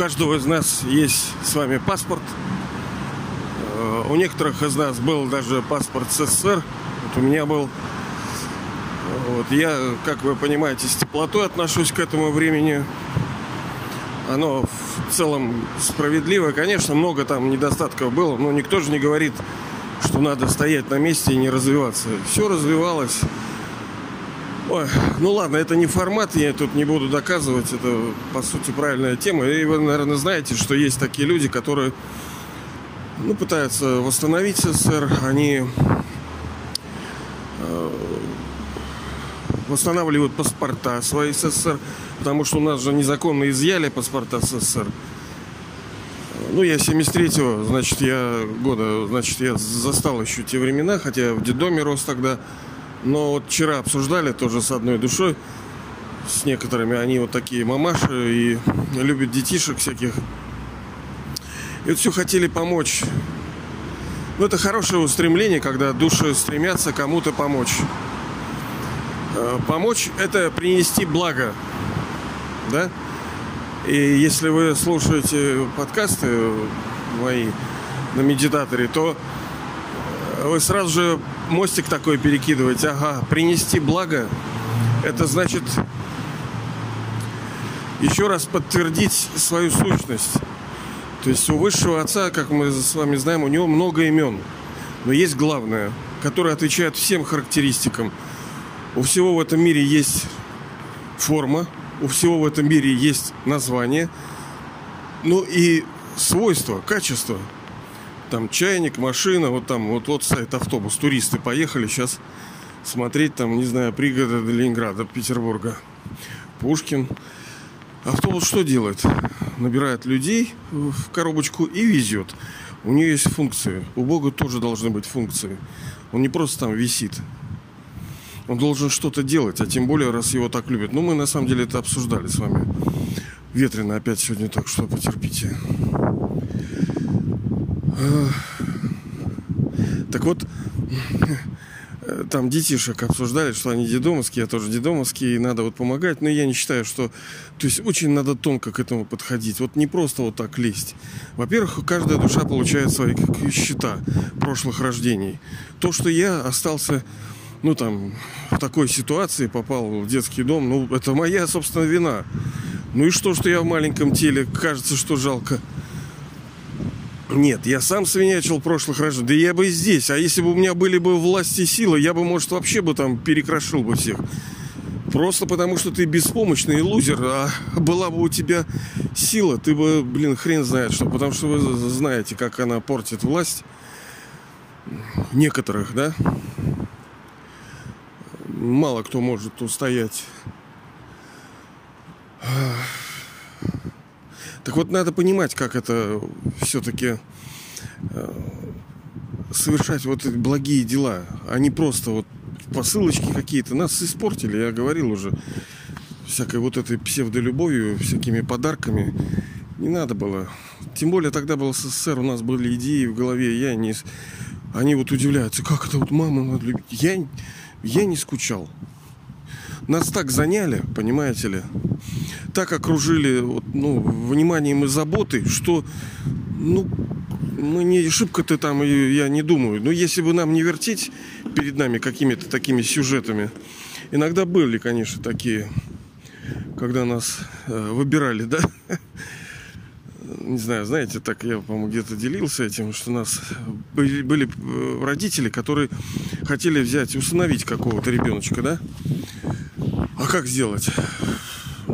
каждого из нас есть с вами паспорт. Э, у некоторых из нас был даже паспорт СССР. Вот у меня был. Вот я, как вы понимаете, с теплотой отношусь к этому времени. Оно в целом справедливо. Конечно, много там недостатков было, но никто же не говорит, что надо стоять на месте и не развиваться. Все развивалось. Ой, ну ладно, это не формат, я тут не буду доказывать, это по сути правильная тема. И вы, наверное, знаете, что есть такие люди, которые ну, пытаются восстановить СССР, они э, восстанавливают паспорта свои СССР, потому что у нас же незаконно изъяли паспорта СССР. Ну, я 73-го, значит, я года, значит, я застал еще те времена, хотя в детдоме рос тогда. Но вот вчера обсуждали тоже с одной душой, с некоторыми. Они вот такие мамаши и любят детишек всяких. И вот все хотели помочь. Ну, это хорошее устремление, когда души стремятся кому-то помочь. Э, помочь – это принести благо. Да? И если вы слушаете подкасты мои на медитаторе, то вы сразу же мостик такой перекидываете. Ага, принести благо. Это значит еще раз подтвердить свою сущность. То есть у высшего отца, как мы с вами знаем, у него много имен. Но есть главное, которое отвечает всем характеристикам. У всего в этом мире есть форма, у всего в этом мире есть название, ну и свойства, качество – там чайник, машина, вот там, вот, вот сайт автобус, туристы поехали сейчас смотреть там, не знаю, пригороды Ленинграда, Петербурга, Пушкин. Автобус что делает? Набирает людей в коробочку и везет. У нее есть функции. У Бога тоже должны быть функции. Он не просто там висит. Он должен что-то делать, а тем более, раз его так любят. Ну, мы на самом деле это обсуждали с вами. Ветрено опять сегодня, так что потерпите. Так вот, там детишек обсуждали, что они дедомовские, я тоже дедомовский, и надо вот помогать. Но я не считаю, что... То есть очень надо тонко к этому подходить. Вот не просто вот так лезть. Во-первых, каждая душа получает свои счета прошлых рождений. То, что я остался, ну там, в такой ситуации, попал в детский дом, ну, это моя, собственно, вина. Ну и что, что я в маленьком теле, кажется, что жалко. Нет, я сам свинячил прошлых рождений. Да я бы и здесь. А если бы у меня были бы власти и силы, я бы, может, вообще бы там перекрошил бы всех. Просто потому, что ты беспомощный лузер, а была бы у тебя сила, ты бы, блин, хрен знает что. Потому что вы знаете, как она портит власть. Некоторых, да? Мало кто может устоять. Так вот, надо понимать, как это все-таки э, совершать вот эти благие дела, а не просто вот посылочки какие-то. Нас испортили, я говорил уже, всякой вот этой псевдолюбовью, всякими подарками. Не надо было. Тем более тогда был СССР, у нас были идеи в голове. Я не... Они вот удивляются, как это вот маму надо любить. Я, я не скучал. Нас так заняли, понимаете ли, так окружили вот, ну, вниманием и заботой, что ну, мы не шибко-то там, я не думаю. Но если бы нам не вертеть перед нами какими-то такими сюжетами, иногда были, конечно, такие, когда нас э, выбирали, да, не знаю, знаете, так я, по-моему, где-то делился этим, что у нас были, были э, родители, которые хотели взять, усыновить какого-то ребеночка, да? А как сделать?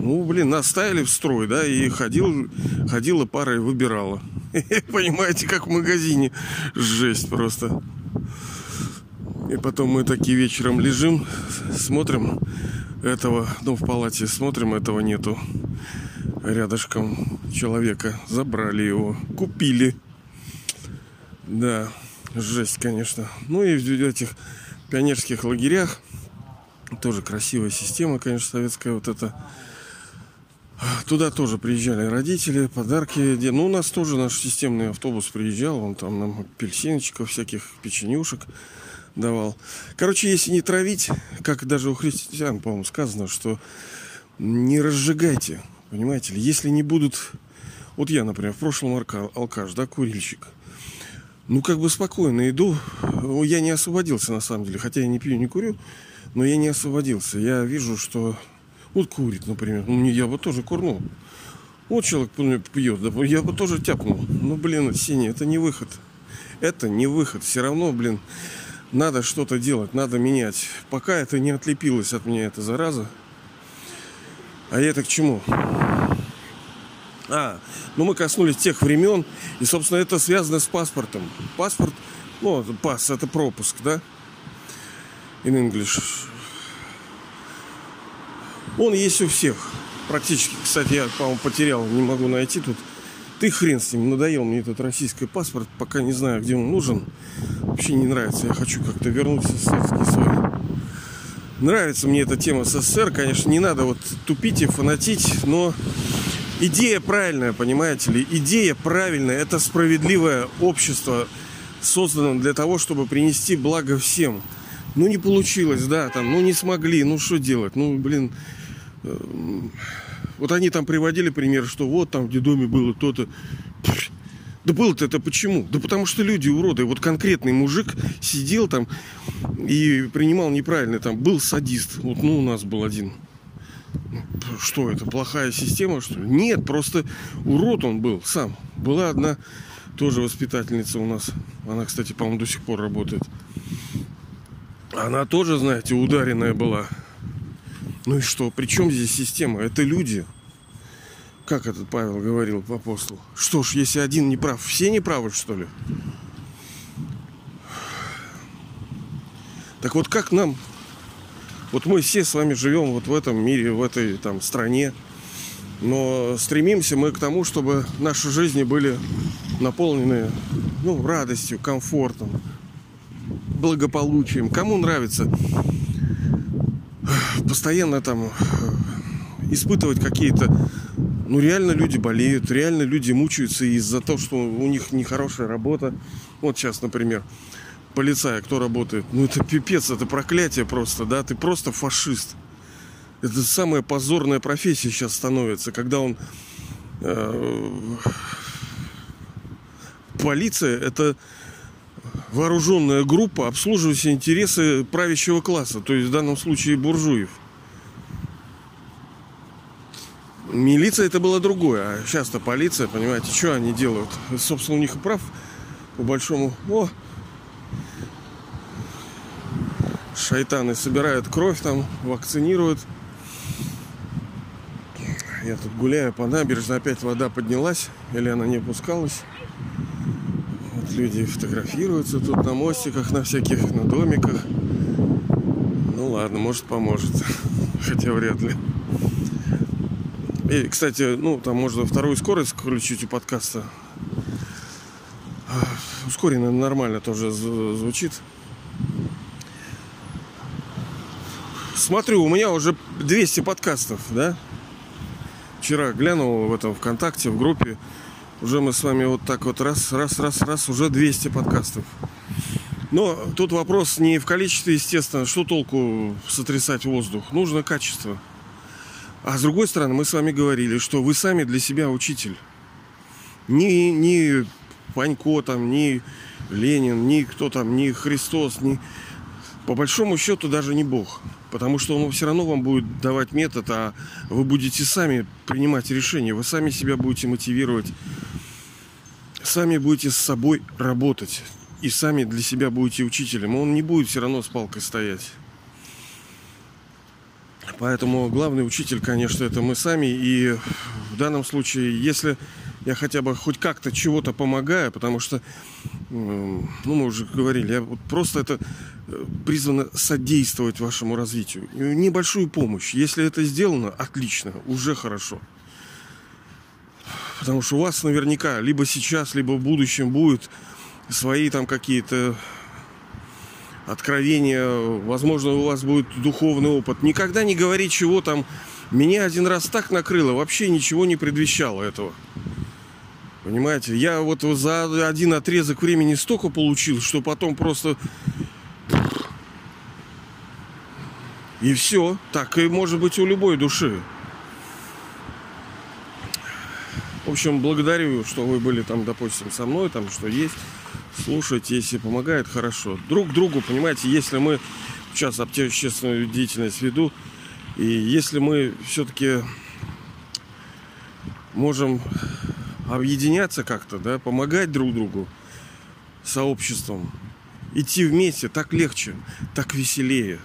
Ну, блин, нас ставили в строй, да, и ходил, ходила пара и выбирала. Понимаете, как в магазине. Жесть просто. И потом мы такие вечером лежим, смотрим этого, ну, в палате смотрим, этого нету. Рядышком человека. Забрали его. Купили. Да, жесть, конечно. Ну и в этих пионерских лагерях тоже красивая система, конечно, советская вот эта Туда тоже приезжали родители, подарки. Ну, у нас тоже наш системный автобус приезжал. Он там нам апельсинчиков, всяких печенюшек давал. Короче, если не травить, как даже у христиан, по-моему, сказано, что не разжигайте, понимаете ли. Если не будут Вот я, например, в прошлом алка- алкаш, да, курильщик. Ну, как бы спокойно иду. Я не освободился, на самом деле. Хотя я не пью, не курю. Но я не освободился. Я вижу, что... Вот курит, например. Ну, я бы тоже курнул. Вот человек пьет, да, я бы тоже тяпнул. Ну, блин, Сеня, это не выход. Это не выход. Все равно, блин, надо что-то делать, надо менять. Пока это не отлепилось от меня, эта зараза. А я это к чему? А, ну мы коснулись тех времен, и, собственно, это связано с паспортом. Паспорт, ну, пас, это пропуск, да? In English. Он есть у всех. Практически. Кстати, я, по-моему, потерял, не могу найти тут. Ты хрен с ним, надоел мне этот российский паспорт, пока не знаю, где он нужен. Вообще не нравится. Я хочу как-то вернуть СССРский свой. Нравится мне эта тема СССР, конечно, не надо вот тупить и фанатить, но идея правильная, понимаете ли? Идея правильная, это справедливое общество, создано для того, чтобы принести благо всем. Ну, не получилось, да, там, ну, не смогли, ну, что делать? Ну, блин, вот они там приводили пример, что вот там в детдоме было то-то. Да было-то это почему? Да потому что люди уроды. Вот конкретный мужик сидел там и принимал неправильно. Там был садист. Вот ну у нас был один. Что это, плохая система, что ли? Нет, просто урод он был сам. Была одна тоже воспитательница у нас. Она, кстати, по-моему, до сих пор работает. Она тоже, знаете, ударенная была. Ну и что? При чем здесь система? Это люди. Как этот Павел говорил по апостолу? Что ж, если один не прав, все не правы, что ли? Так вот как нам? Вот мы все с вами живем вот в этом мире, в этой там стране. Но стремимся мы к тому, чтобы наши жизни были наполнены ну, радостью, комфортом, благополучием. Кому нравится постоянно там э, испытывать какие-то... Ну, реально люди болеют, реально люди мучаются из-за того, что у них нехорошая работа. Вот сейчас, например, полицая, кто работает. Ну, это пипец, это проклятие просто, да? Ты просто фашист. Это самая позорная профессия сейчас становится, когда он... э, полиция это вооруженная группа, обслуживающая интересы правящего класса, то есть в данном случае буржуев. Милиция это было другое, а сейчас-то полиция, понимаете, что они делают? Собственно, у них и прав по большому. О! Шайтаны собирают кровь там, вакцинируют. Я тут гуляю по набережной, опять вода поднялась, или она не опускалась. Люди фотографируются тут на мостиках, на всяких, на домиках. Ну ладно, может поможет. Хотя вряд ли. И, кстати, ну, там можно вторую скорость включить у подкаста. Ускоренно нормально тоже зв- звучит. Смотрю, у меня уже 200 подкастов, да? Вчера глянул в этом ВКонтакте, в группе. Уже мы с вами вот так вот раз, раз, раз, раз, уже 200 подкастов. Но тут вопрос не в количестве, естественно, что толку сотрясать воздух. Нужно качество. А с другой стороны, мы с вами говорили, что вы сами для себя учитель. Ни, ни Панько там, ни Ленин, ни кто там, ни Христос, ни... По большому счету даже не Бог. Потому что он все равно вам будет давать метод, а вы будете сами принимать решения. Вы сами себя будете мотивировать. Сами будете с собой работать. И сами для себя будете учителем. Он не будет все равно с палкой стоять. Поэтому главный учитель, конечно, это мы сами. И в данном случае, если я хотя бы хоть как-то чего-то помогаю, потому что, ну, мы уже говорили, я вот просто это э, призвано содействовать вашему развитию. Небольшую помощь. Если это сделано, отлично, уже хорошо. Потому что у вас наверняка либо сейчас, либо в будущем будет свои там какие-то откровения, возможно, у вас будет духовный опыт. Никогда не говори, чего там. Меня один раз так накрыло, вообще ничего не предвещало этого. Понимаете, я вот за один отрезок времени столько получил, что потом просто... И все. Так и может быть у любой души. В общем, благодарю, что вы были там, допустим, со мной, там, что есть. Слушайте, если помогает, хорошо. Друг другу, понимаете, если мы сейчас общественную деятельность веду, и если мы все-таки можем объединяться как-то, да, помогать друг другу, сообществом, идти вместе, так легче, так веселее,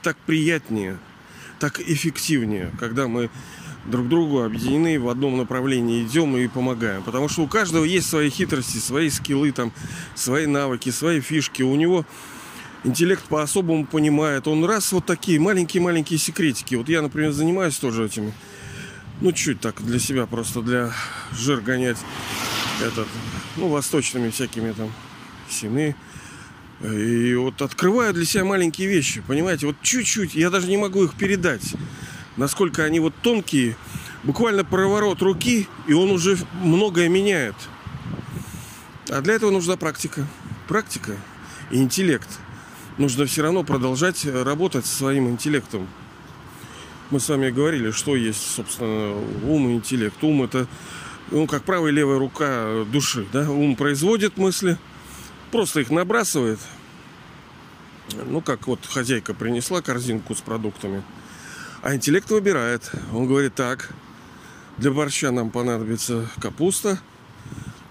так приятнее, так эффективнее, когда мы друг другу объединены в одном направлении идем и помогаем. Потому что у каждого есть свои хитрости, свои скиллы, там, свои навыки, свои фишки. У него интеллект по-особому понимает. Он раз вот такие маленькие-маленькие секретики. Вот я, например, занимаюсь тоже этими. Ну, чуть так для себя, просто для жир гонять этот, ну, восточными всякими там сины. И вот открываю для себя маленькие вещи, понимаете, вот чуть-чуть, я даже не могу их передать насколько они вот тонкие. Буквально проворот руки, и он уже многое меняет. А для этого нужна практика. Практика и интеллект. Нужно все равно продолжать работать со своим интеллектом. Мы с вами говорили, что есть, собственно, ум и интеллект. Ум это, ну, как правая и левая рука души. Да? Ум производит мысли, просто их набрасывает. Ну, как вот хозяйка принесла корзинку с продуктами – а интеллект выбирает. Он говорит, так, для борща нам понадобится капуста,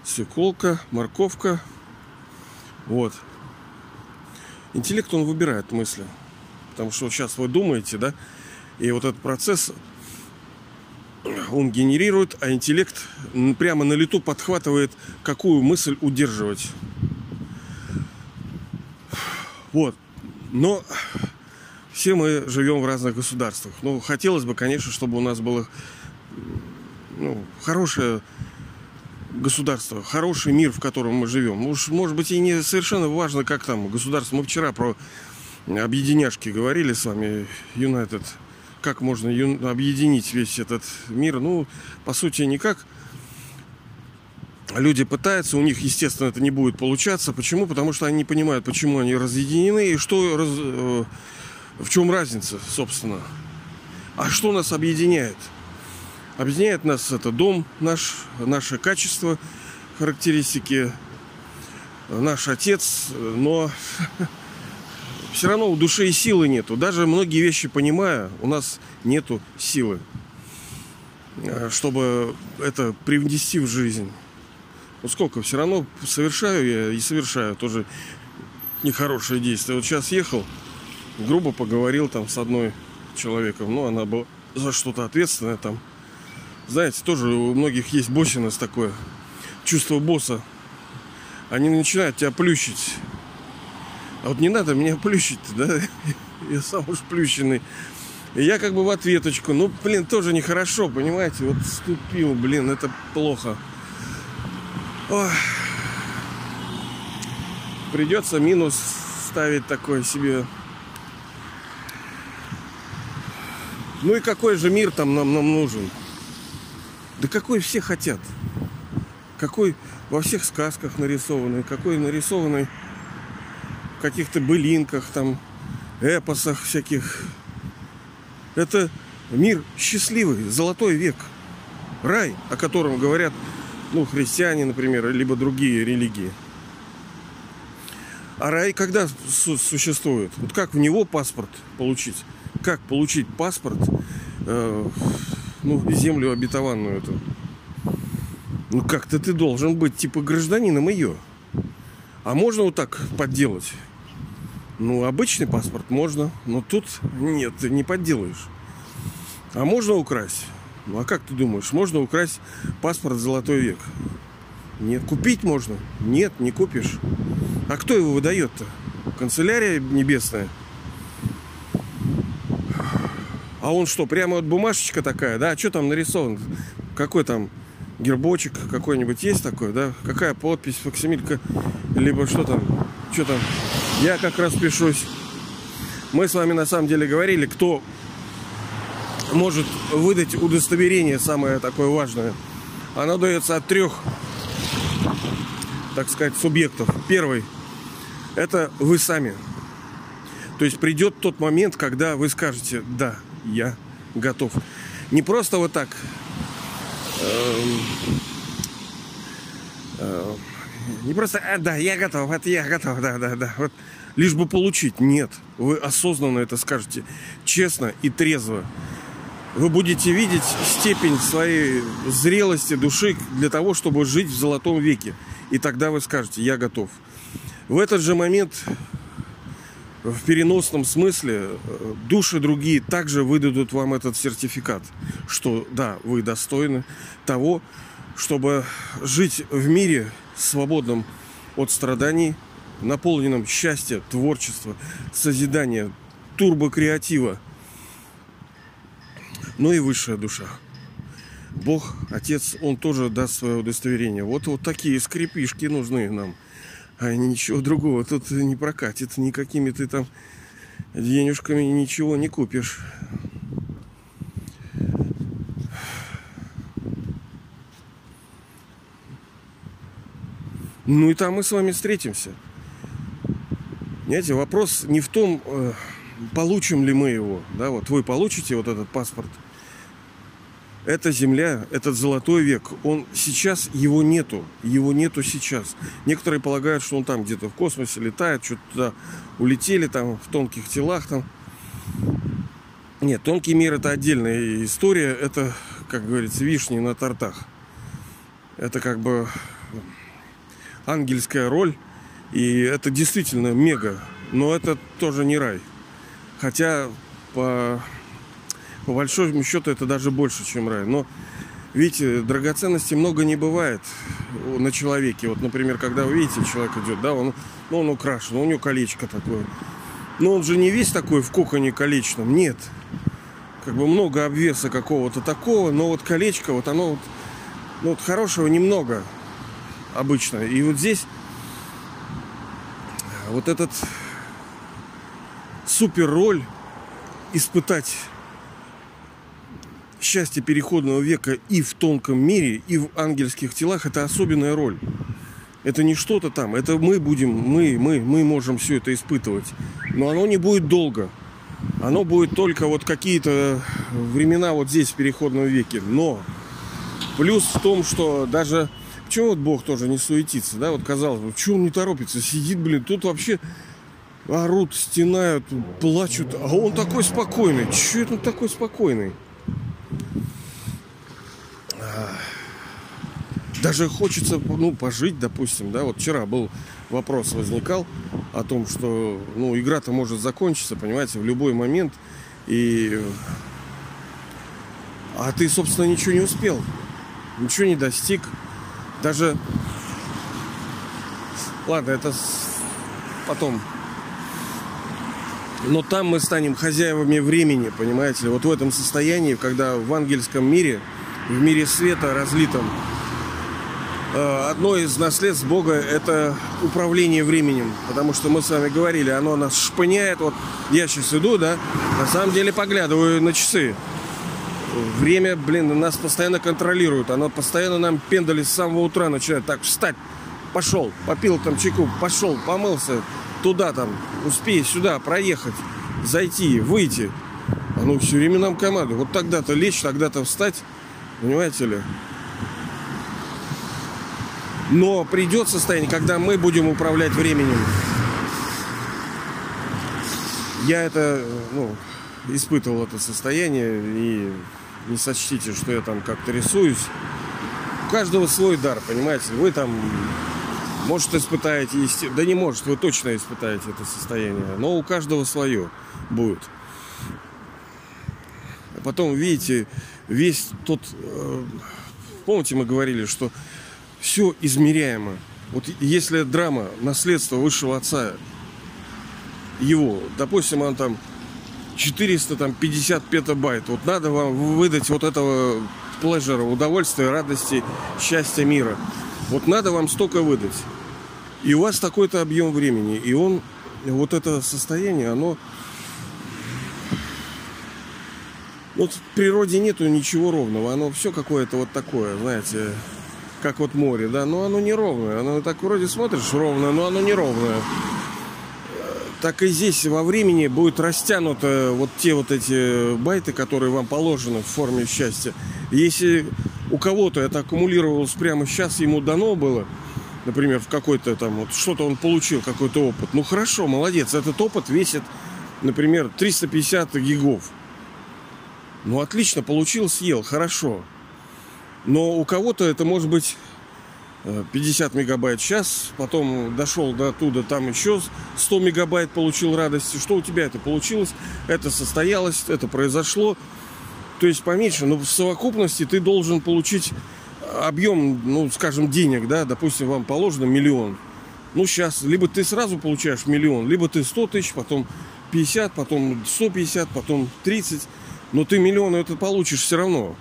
свеколка, морковка. Вот. Интеллект, он выбирает мысли. Потому что сейчас вы думаете, да, и вот этот процесс он генерирует, а интеллект прямо на лету подхватывает, какую мысль удерживать. Вот. Но все мы живем в разных государствах. Ну, хотелось бы, конечно, чтобы у нас было ну, хорошее государство, хороший мир, в котором мы живем. Уж, может быть, и не совершенно важно, как там государство. Мы вчера про объединяшки говорили с вами, Юнайтед. Как можно объединить весь этот мир? Ну, по сути, никак. Люди пытаются, у них, естественно, это не будет получаться. Почему? Потому что они не понимают, почему они разъединены и что раз, э, в чем разница, собственно? А что нас объединяет? Объединяет нас это дом наш, наше качество, характеристики, наш отец, но все равно у души и силы нету. Даже многие вещи понимая, у нас нету силы, чтобы это привнести в жизнь. Вот сколько все равно совершаю я и совершаю тоже нехорошие действия. Вот сейчас ехал, грубо поговорил там с одной человеком. Ну, она была за что-то ответственная там. Знаете, тоже у многих есть боссинность такое. Чувство босса. Они начинают тебя плющить. А вот не надо меня плющить, да? Я сам уж плющенный. И я как бы в ответочку. Ну, блин, тоже нехорошо, понимаете? Вот ступил, блин, это плохо. Ох. Придется минус ставить такой себе Ну и какой же мир там нам, нам нужен? Да какой все хотят. Какой во всех сказках нарисованный, какой нарисованный в каких-то былинках, там, эпосах всяких. Это мир счастливый, золотой век. Рай, о котором говорят, ну, христиане, например, либо другие религии. А рай когда су- существует? Вот как в него паспорт получить? Как получить паспорт, э, ну, землю обетованную эту. Ну, как-то ты должен быть типа гражданином ее. А можно вот так подделать? Ну, обычный паспорт можно, но тут нет, ты не подделаешь. А можно украсть? Ну, а как ты думаешь, можно украсть паспорт Золотой век? Нет. Купить можно? Нет, не купишь. А кто его выдает-то? Канцелярия небесная? А он что, прямо вот бумажечка такая, да? А что там нарисован? Какой там гербочек какой-нибудь есть такой, да? Какая подпись, факсимилька, либо что там? Что там? Я как раз пишусь. Мы с вами на самом деле говорили, кто может выдать удостоверение, самое такое важное. Оно дается от трех, так сказать, субъектов. Первый – это вы сами. То есть придет тот момент, когда вы скажете, да, я готов. Не просто вот так э, э, не просто, а, да, я готов, это я готов, да, да, да. Вот, лишь бы получить. Нет. Вы осознанно это скажете. Честно и трезво. Вы будете видеть степень своей зрелости души для того, чтобы жить в золотом веке. И тогда вы скажете, я готов. В этот же момент в переносном смысле э, души другие также выдадут вам этот сертификат, что да, вы достойны того, чтобы жить в мире свободном от страданий, наполненном счастья, творчества, созидания, турбокреатива, но и высшая душа. Бог, Отец, Он тоже даст свое удостоверение. Вот, вот такие скрипишки нужны нам. А ничего другого тут не прокатит. Никакими ты там денежками ничего не купишь. Ну и там мы с вами встретимся. Понимаете, вопрос не в том, э, получим ли мы его. Да, вот вы получите вот этот паспорт. Эта земля, этот золотой век, он сейчас его нету. Его нету сейчас. Некоторые полагают, что он там где-то в космосе летает, что-то туда улетели, там в тонких телах там. Нет, тонкий мир это отдельная история. Это, как говорится, вишни на тортах. Это как бы ангельская роль. И это действительно мега. Но это тоже не рай. Хотя по, по большому счету это даже больше, чем рай. Но видите, драгоценностей много не бывает на человеке. Вот, например, когда вы видите, человек идет, да, он, ну, он украшен, у него колечко такое. Но он же не весь такой в коконе колечном, нет. Как бы много обвеса какого-то такого, но вот колечко, вот оно вот, ну, вот хорошего немного обычно. И вот здесь вот этот супер роль испытать счастье переходного века и в тонком мире, и в ангельских телах, это особенная роль. Это не что-то там, это мы будем, мы, мы, мы можем все это испытывать. Но оно не будет долго. Оно будет только вот какие-то времена вот здесь, в переходном веке. Но плюс в том, что даже Почему вот Бог тоже не суетится, да? Вот казалось бы, почему он не торопится? Сидит, блин, тут вообще орут, стенают, плачут. А он такой спокойный. Чего это он такой спокойный? Даже хочется, ну, пожить, допустим, да, вот вчера был вопрос возникал о том, что, ну, игра-то может закончиться, понимаете, в любой момент, и... А ты, собственно, ничего не успел, ничего не достиг, даже... Ладно, это потом. Но там мы станем хозяевами времени, понимаете? Вот в этом состоянии, когда в ангельском мире, в мире света разлитом, одно из наследств Бога – это управление временем. Потому что мы с вами говорили, оно нас шпыняет. Вот я сейчас иду, да, на самом деле поглядываю на часы время, блин, нас постоянно контролирует. Оно постоянно нам пендали с самого утра начинает. Так, встать, пошел, попил там чайку, пошел, помылся, туда там, успей сюда проехать, зайти, выйти. Оно все время нам команду. Вот тогда-то лечь, тогда-то встать. Понимаете ли? Но придет состояние, когда мы будем управлять временем. Я это, ну, испытывал это состояние и не сочтите, что я там как-то рисуюсь. У каждого свой дар, понимаете? Вы там, может, испытаете, да не может, вы точно испытаете это состояние, но у каждого свое будет. А потом, видите, весь тот... Э, помните, мы говорили, что все измеряемо. Вот если драма, наследство высшего отца, его, допустим, он там 450 петабайт. Вот надо вам выдать вот этого плежера, удовольствия, радости, счастья мира. Вот надо вам столько выдать. И у вас такой-то объем времени. И он, вот это состояние, оно... Вот в природе нету ничего ровного. Оно все какое-то вот такое, знаете, как вот море, да. Но оно не ровное. Оно так вроде смотришь ровное, но оно не ровное так и здесь во времени будет растянуто вот те вот эти байты, которые вам положены в форме счастья. Если у кого-то это аккумулировалось прямо сейчас, ему дано было, например, в какой-то там, вот что-то он получил, какой-то опыт. Ну хорошо, молодец, этот опыт весит, например, 350 гигов. Ну отлично, получил, съел, хорошо. Но у кого-то это может быть 50 э, мегабайт в час, потом дошел до туда, там еще 100 мегабайт получил радости. Что у тебя это получилось? Это состоялось, это произошло. То есть поменьше, но в совокупности ты должен получить объем, ну, скажем, денег, да, допустим, вам положено миллион. Ну, сейчас, либо ты сразу получаешь миллион, либо ты 100 тысяч, потом 50, потом 150, потом 30. Но ты миллион это получишь все равно.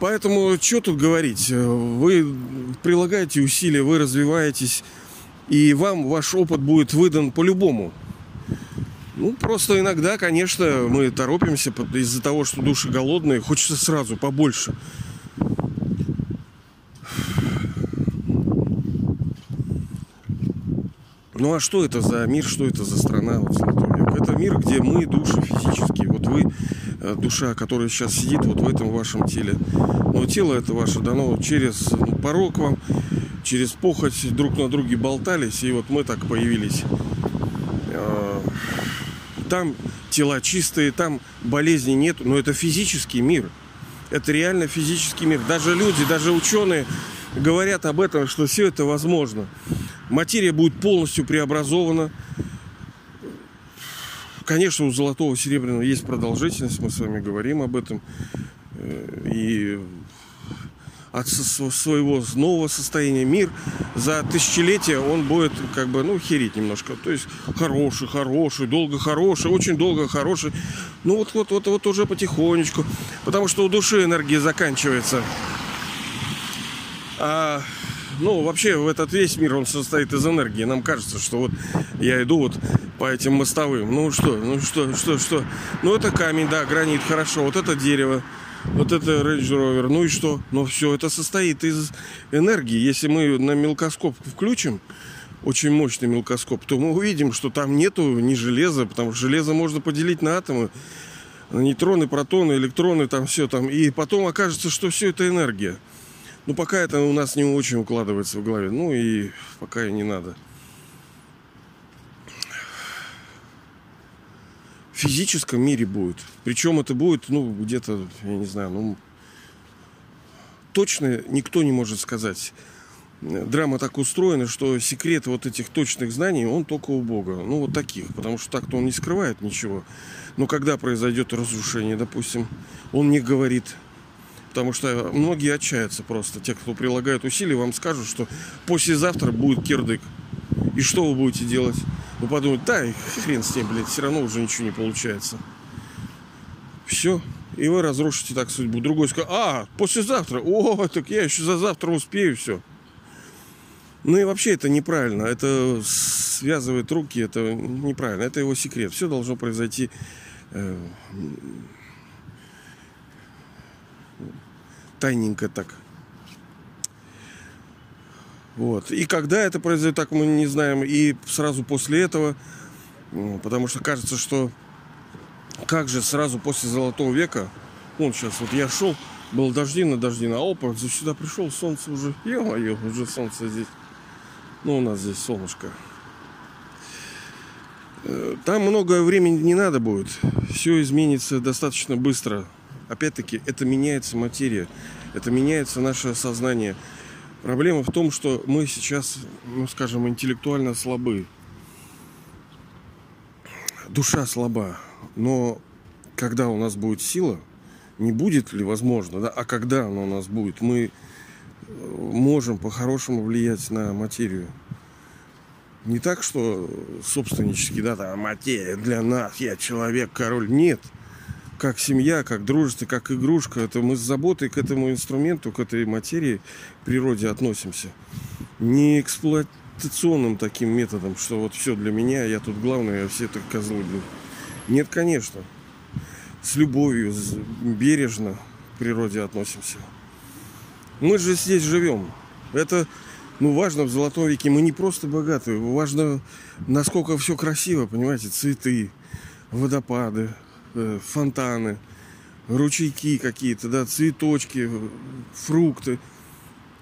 Поэтому, что тут говорить? Вы прилагаете усилия, вы развиваетесь, и вам ваш опыт будет выдан по-любому. Ну, просто иногда, конечно, мы торопимся из-за того, что души голодные, хочется сразу побольше. Ну а что это за мир, что это за страна? Это мир, где мы души физические. Вот вы душа, которая сейчас сидит вот в этом вашем теле. Но тело это ваше дано через ну, порог вам, через похоть друг на друге болтались, и вот мы так появились. Э, там тела чистые, там болезней нет, но это физический мир. Это реально физический мир. Даже люди, даже ученые говорят об этом, что все это возможно. Материя будет полностью преобразована, Конечно, у золотого серебряного есть продолжительность, мы с вами говорим об этом. Э, и от своего нового состояния мир за тысячелетия он будет как бы, ну, херить немножко. То есть хороший, хороший, долго хороший, очень долго хороший. Ну, вот, вот, вот, вот уже потихонечку. Потому что у души энергия заканчивается. А ну, вообще, в этот весь мир, он состоит из энергии. Нам кажется, что вот я иду вот по этим мостовым. Ну что, ну что, что, что? Ну это камень, да, гранит, хорошо. Вот это дерево, вот это Range Rover. Ну и что? Ну все, это состоит из энергии. Если мы на мелкоскоп включим, очень мощный мелкоскоп, то мы увидим, что там нету ни железа, потому что железо можно поделить на атомы, на нейтроны, протоны, электроны, там все там. И потом окажется, что все это энергия. Ну, пока это у нас не очень укладывается в голове. Ну и пока и не надо. В физическом мире будет. Причем это будет, ну, где-то, я не знаю, ну, точно никто не может сказать. Драма так устроена, что секрет вот этих точных знаний, он только у Бога. Ну, вот таких. Потому что так-то он не скрывает ничего. Но когда произойдет разрушение, допустим, он не говорит, Потому что многие отчаятся просто. Те, кто прилагают усилия, вам скажут, что послезавтра будет кирдык. И что вы будете делать? Вы подумаете, да, хрен с ним, блядь, все равно уже ничего не получается. Все. И вы разрушите так судьбу. Другой скажет, а, послезавтра. О, так я еще за завтра успею все. Ну и вообще это неправильно. Это связывает руки, это неправильно. Это его секрет. Все должно произойти э, тайненько так. Вот. И когда это произойдет, так мы не знаем. И сразу после этого, потому что кажется, что как же сразу после Золотого века, вон сейчас вот я шел, был дождина, дождина, а опа, сюда пришел, солнце уже, ё-моё, уже солнце здесь. Ну, у нас здесь солнышко. Э, там много времени не надо будет. Все изменится достаточно быстро опять-таки, это меняется материя, это меняется наше сознание. Проблема в том, что мы сейчас, ну, скажем, интеллектуально слабы. Душа слаба. Но когда у нас будет сила, не будет ли возможно, да, а когда она у нас будет, мы э, можем по-хорошему влиять на материю. Не так, что собственнически, да, там, материя для нас, я человек, король. Нет – как семья, как дружество, как игрушка. Это мы с заботой к этому инструменту, к этой материи, природе относимся. Не эксплуатационным таким методом, что вот все для меня, я тут главный, а все это козлы. Нет, конечно. С любовью, бережно к природе относимся. Мы же здесь живем. Это ну, важно в Золотом веке. Мы не просто богатые. Важно, насколько все красиво, понимаете, цветы, водопады, фонтаны, ручейки какие-то, да, цветочки, фрукты.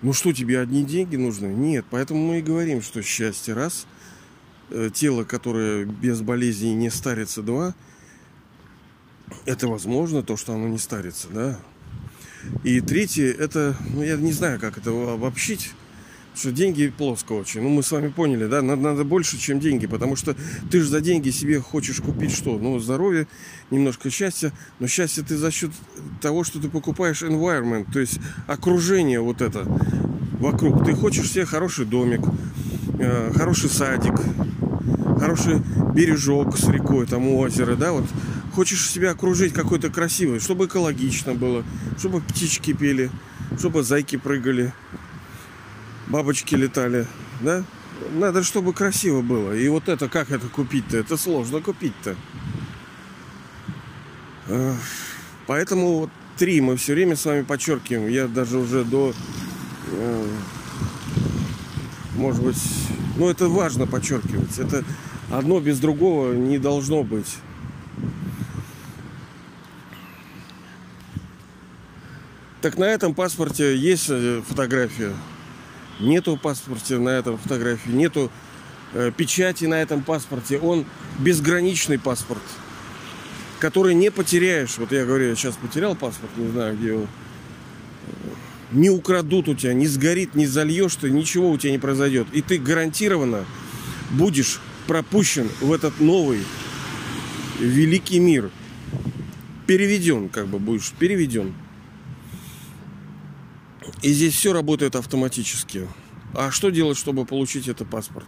Ну что, тебе одни деньги нужны? Нет, поэтому мы и говорим, что счастье раз, э, тело, которое без болезней не старится два, это возможно, то, что оно не старится, да. И третье, это, ну я не знаю, как это обобщить, что деньги плоско очень. Ну, мы с вами поняли, да, надо, надо больше, чем деньги, потому что ты же за деньги себе хочешь купить что? Ну, здоровье, немножко счастья, но счастье ты за счет того, что ты покупаешь environment, то есть окружение вот это вокруг. Ты хочешь себе хороший домик, э, хороший садик, хороший бережок с рекой, там озеро, да, вот хочешь себя окружить какой-то красивой, чтобы экологично было, чтобы птички пели, чтобы зайки прыгали, бабочки летали, да? Надо, чтобы красиво было. И вот это, как это купить-то? Это сложно купить-то. Поэтому вот три мы все время с вами подчеркиваем. Я даже уже до, э, может быть, ну это важно подчеркивать. Это одно без другого не должно быть. Так на этом паспорте есть э, фотография Нету в паспорте на этом фотографии, нету э, печати на этом паспорте. Он безграничный паспорт, который не потеряешь. Вот я говорю, я сейчас потерял паспорт, не знаю, где его. Не украдут у тебя, не сгорит, не зальешь ты, ничего у тебя не произойдет. И ты гарантированно будешь пропущен в этот новый великий мир. Переведен, как бы будешь переведен. И здесь все работает автоматически. А что делать, чтобы получить этот паспорт?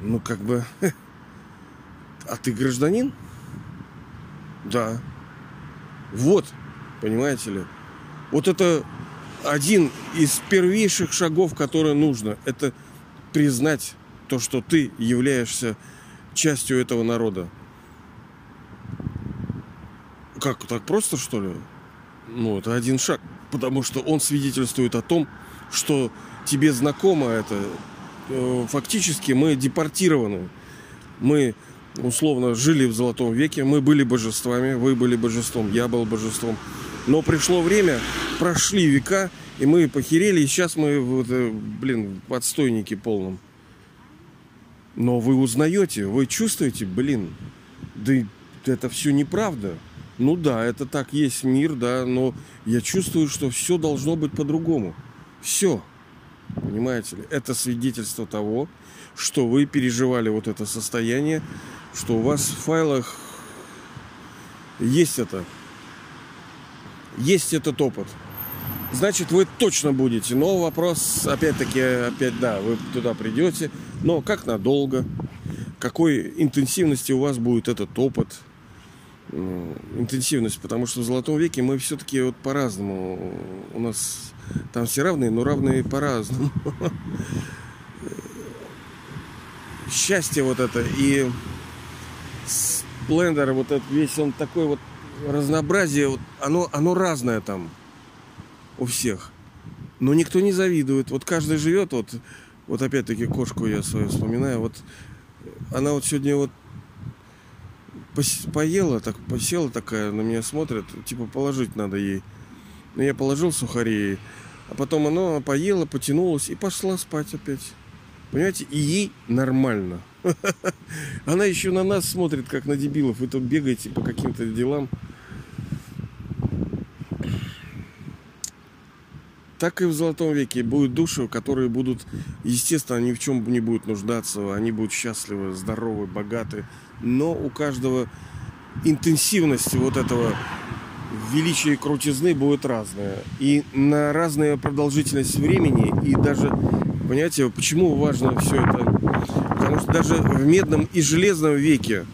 Ну, как бы... А ты гражданин? Да. Вот, понимаете ли. Вот это один из первейших шагов, которые нужно. Это признать то, что ты являешься частью этого народа. Как, так просто, что ли? Ну, это один шаг потому что он свидетельствует о том, что тебе знакомо это. Э, фактически мы депортированы. Мы условно жили в золотом веке, мы были божествами, вы были божеством, я был божеством. Но пришло время, прошли века, и мы похерели, и сейчас мы, вот, блин, в отстойнике полном. Но вы узнаете, вы чувствуете, блин, да это все неправда. Ну да, это так есть мир, да, но я чувствую, что все должно быть по-другому. Все. Понимаете ли? Это свидетельство того, что вы переживали вот это состояние, что у вас в файлах есть это. Есть этот опыт. Значит, вы точно будете. Но вопрос, опять-таки, опять, да, вы туда придете. Но как надолго? Какой интенсивности у вас будет этот опыт? Ну, интенсивность, потому что в Золотом веке мы все-таки вот по-разному. У нас там все равные, но равные по-разному. Счастье вот это и сплендер вот этот весь, он такой вот разнообразие, вот, оно, оно разное там у всех. Но никто не завидует. Вот каждый живет, вот, вот опять-таки кошку я свою вспоминаю, вот она вот сегодня вот поела, так посела такая, на меня смотрит, типа положить надо ей. Но ну, я положил сухари, а потом она поела, потянулась и пошла спать опять. Понимаете, и ей нормально. Она еще на нас смотрит, как на дебилов. Вы тут бегаете по каким-то делам. Так и в Золотом веке будут души, которые будут, естественно, ни в чем не будут нуждаться, они будут счастливы, здоровы, богаты, но у каждого интенсивность вот этого величия и крутизны будет разная. И на разную продолжительность времени, и даже, понимаете, почему важно все это? Потому что даже в медном и железном веке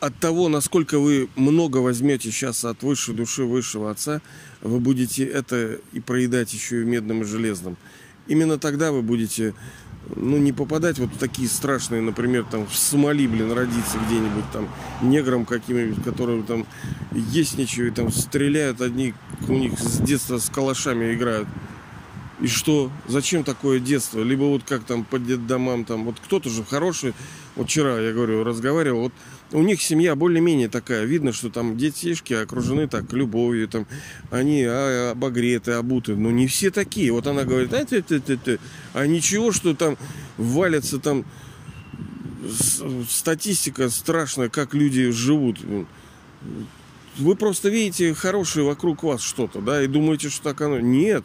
от того, насколько вы много возьмете сейчас от высшей души высшего отца, вы будете это и проедать еще и в медном и железном. Именно тогда вы будете ну, не попадать вот в такие страшные, например, там в Сомали, блин, родиться где-нибудь там негром каким-нибудь, которые там есть ничего, и там стреляют одни, у них с детства с калашами играют. И что? Зачем такое детство? Либо вот как там по детдомам, там, вот кто-то же хороший, вот вчера, я говорю, разговаривал, вот у них семья более-менее такая, видно, что там детишки окружены так любовью, там, они а, обогреты, обуты, но не все такие. Вот она говорит, а, ты, ты, ты, ты. а ничего, что там валятся там статистика страшная, как люди живут. Вы просто видите хорошее вокруг вас что-то, да, и думаете, что так оно. Нет.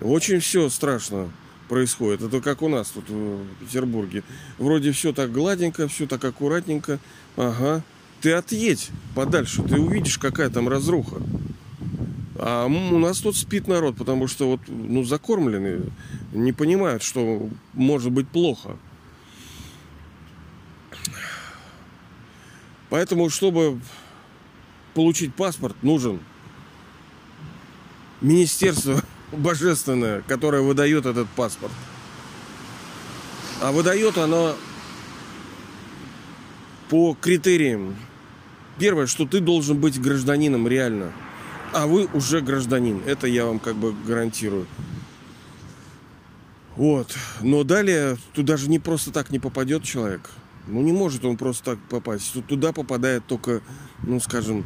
Очень все страшно происходит. Это как у нас тут в Петербурге. Вроде все так гладенько, все так аккуратненько. Ага. Ты отъедь подальше, ты увидишь, какая там разруха. А у нас тут спит народ, потому что вот, ну, закормлены, не понимают, что может быть плохо. Поэтому, чтобы получить паспорт, нужен министерство божественное, которое выдает этот паспорт. А выдает оно по критериям. Первое, что ты должен быть гражданином реально. А вы уже гражданин. Это я вам как бы гарантирую. Вот. Но далее туда же не просто так не попадет человек. Ну, не может он просто так попасть. Туда попадают только, ну, скажем,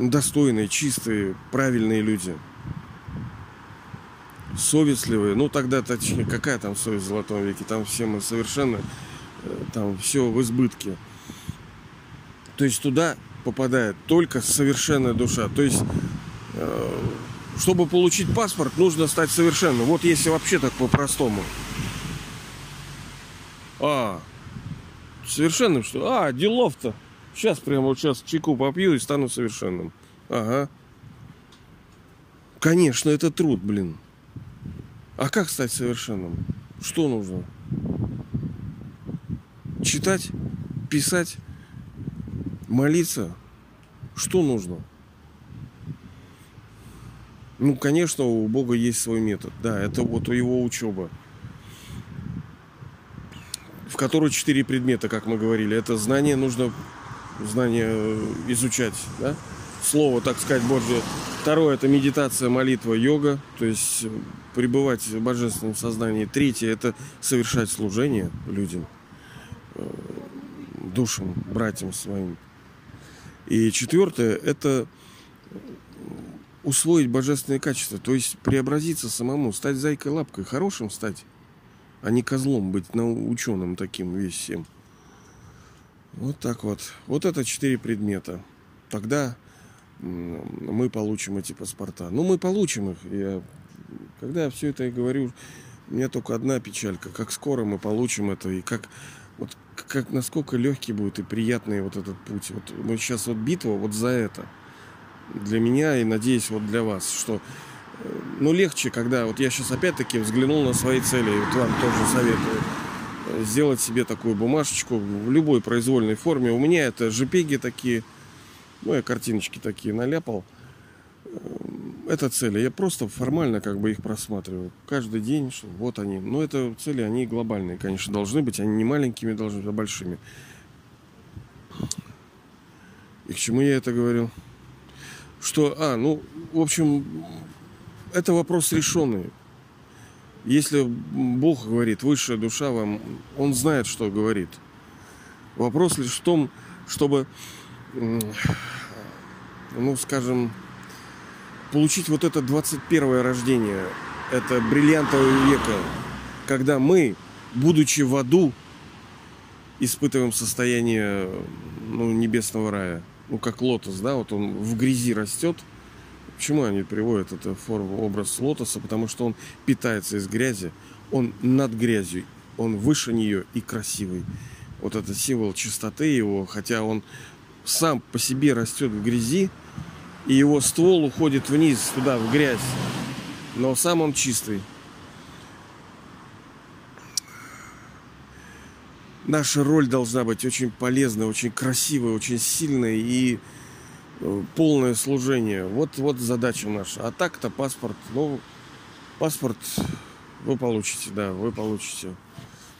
достойные, чистые, правильные люди. Совестливые. Ну, тогда, точнее, какая там совесть в Золотом веке? Там все мы совершенно, э, там все в избытке. То есть туда попадает только совершенная душа. То есть, э, чтобы получить паспорт, нужно стать совершенным. Вот если вообще так по-простому. А, совершенным, что? А, делов-то. Сейчас прямо вот сейчас чайку попью и стану совершенным. Ага. Конечно, это труд, блин. А как стать совершенным? Что нужно? Читать, писать, молиться? Что нужно? Ну, конечно, у Бога есть свой метод. Да, это вот его учеба в которой четыре предмета, как мы говорили. Это знание нужно знание э, изучать, да? Слово, так сказать, Божье. Второе – это медитация, молитва, йога, то есть э, пребывать в божественном сознании. Третье – это совершать служение людям, э, душам, братьям своим. И четвертое – это усвоить божественные качества, то есть преобразиться самому, стать зайкой лапкой, хорошим стать а не козлом быть, на ученым таким весь всем. Вот так вот. Вот это четыре предмета. Тогда мы получим эти паспорта. Ну, мы получим их. Я, когда я все это и говорю, у меня только одна печалька. Как скоро мы получим это и как, вот, как насколько легкий будет и приятный вот этот путь. Вот мы сейчас вот битва вот за это. Для меня и надеюсь вот для вас, что ну, легче, когда вот я сейчас опять-таки взглянул на свои цели, и вот вам тоже советую сделать себе такую бумажечку в любой произвольной форме. У меня это JPEG такие, ну, я картиночки такие наляпал. Это цели. Я просто формально как бы их просматриваю. Каждый день, что вот они. Но это цели, они глобальные, конечно, должны быть. Они не маленькими должны быть, а большими. И к чему я это говорю? Что, а, ну, в общем, это вопрос решенный. Если Бог говорит, высшая душа вам, Он знает, что говорит. Вопрос лишь в том, чтобы, ну, скажем, получить вот это 21 рождение, это бриллиантового века, когда мы, будучи в аду, испытываем состояние ну, небесного рая. Ну, как лотос, да, вот он в грязи растет – Почему они приводят эту форму, образ лотоса? Потому что он питается из грязи, он над грязью, он выше нее и красивый. Вот это символ чистоты его, хотя он сам по себе растет в грязи, и его ствол уходит вниз, туда, в грязь. Но сам он чистый. Наша роль должна быть очень полезной, очень красивой, очень сильной и полное служение. Вот, вот задача наша. А так-то паспорт, ну, паспорт вы получите, да, вы получите.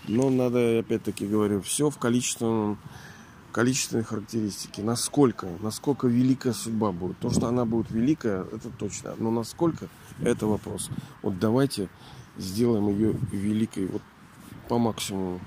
Но надо, опять-таки говорю, все в количественном, количественной характеристике. Насколько, насколько великая судьба будет. То, что она будет великая, это точно. Но насколько, Это вопрос. Вот давайте сделаем ее великой вот по максимуму.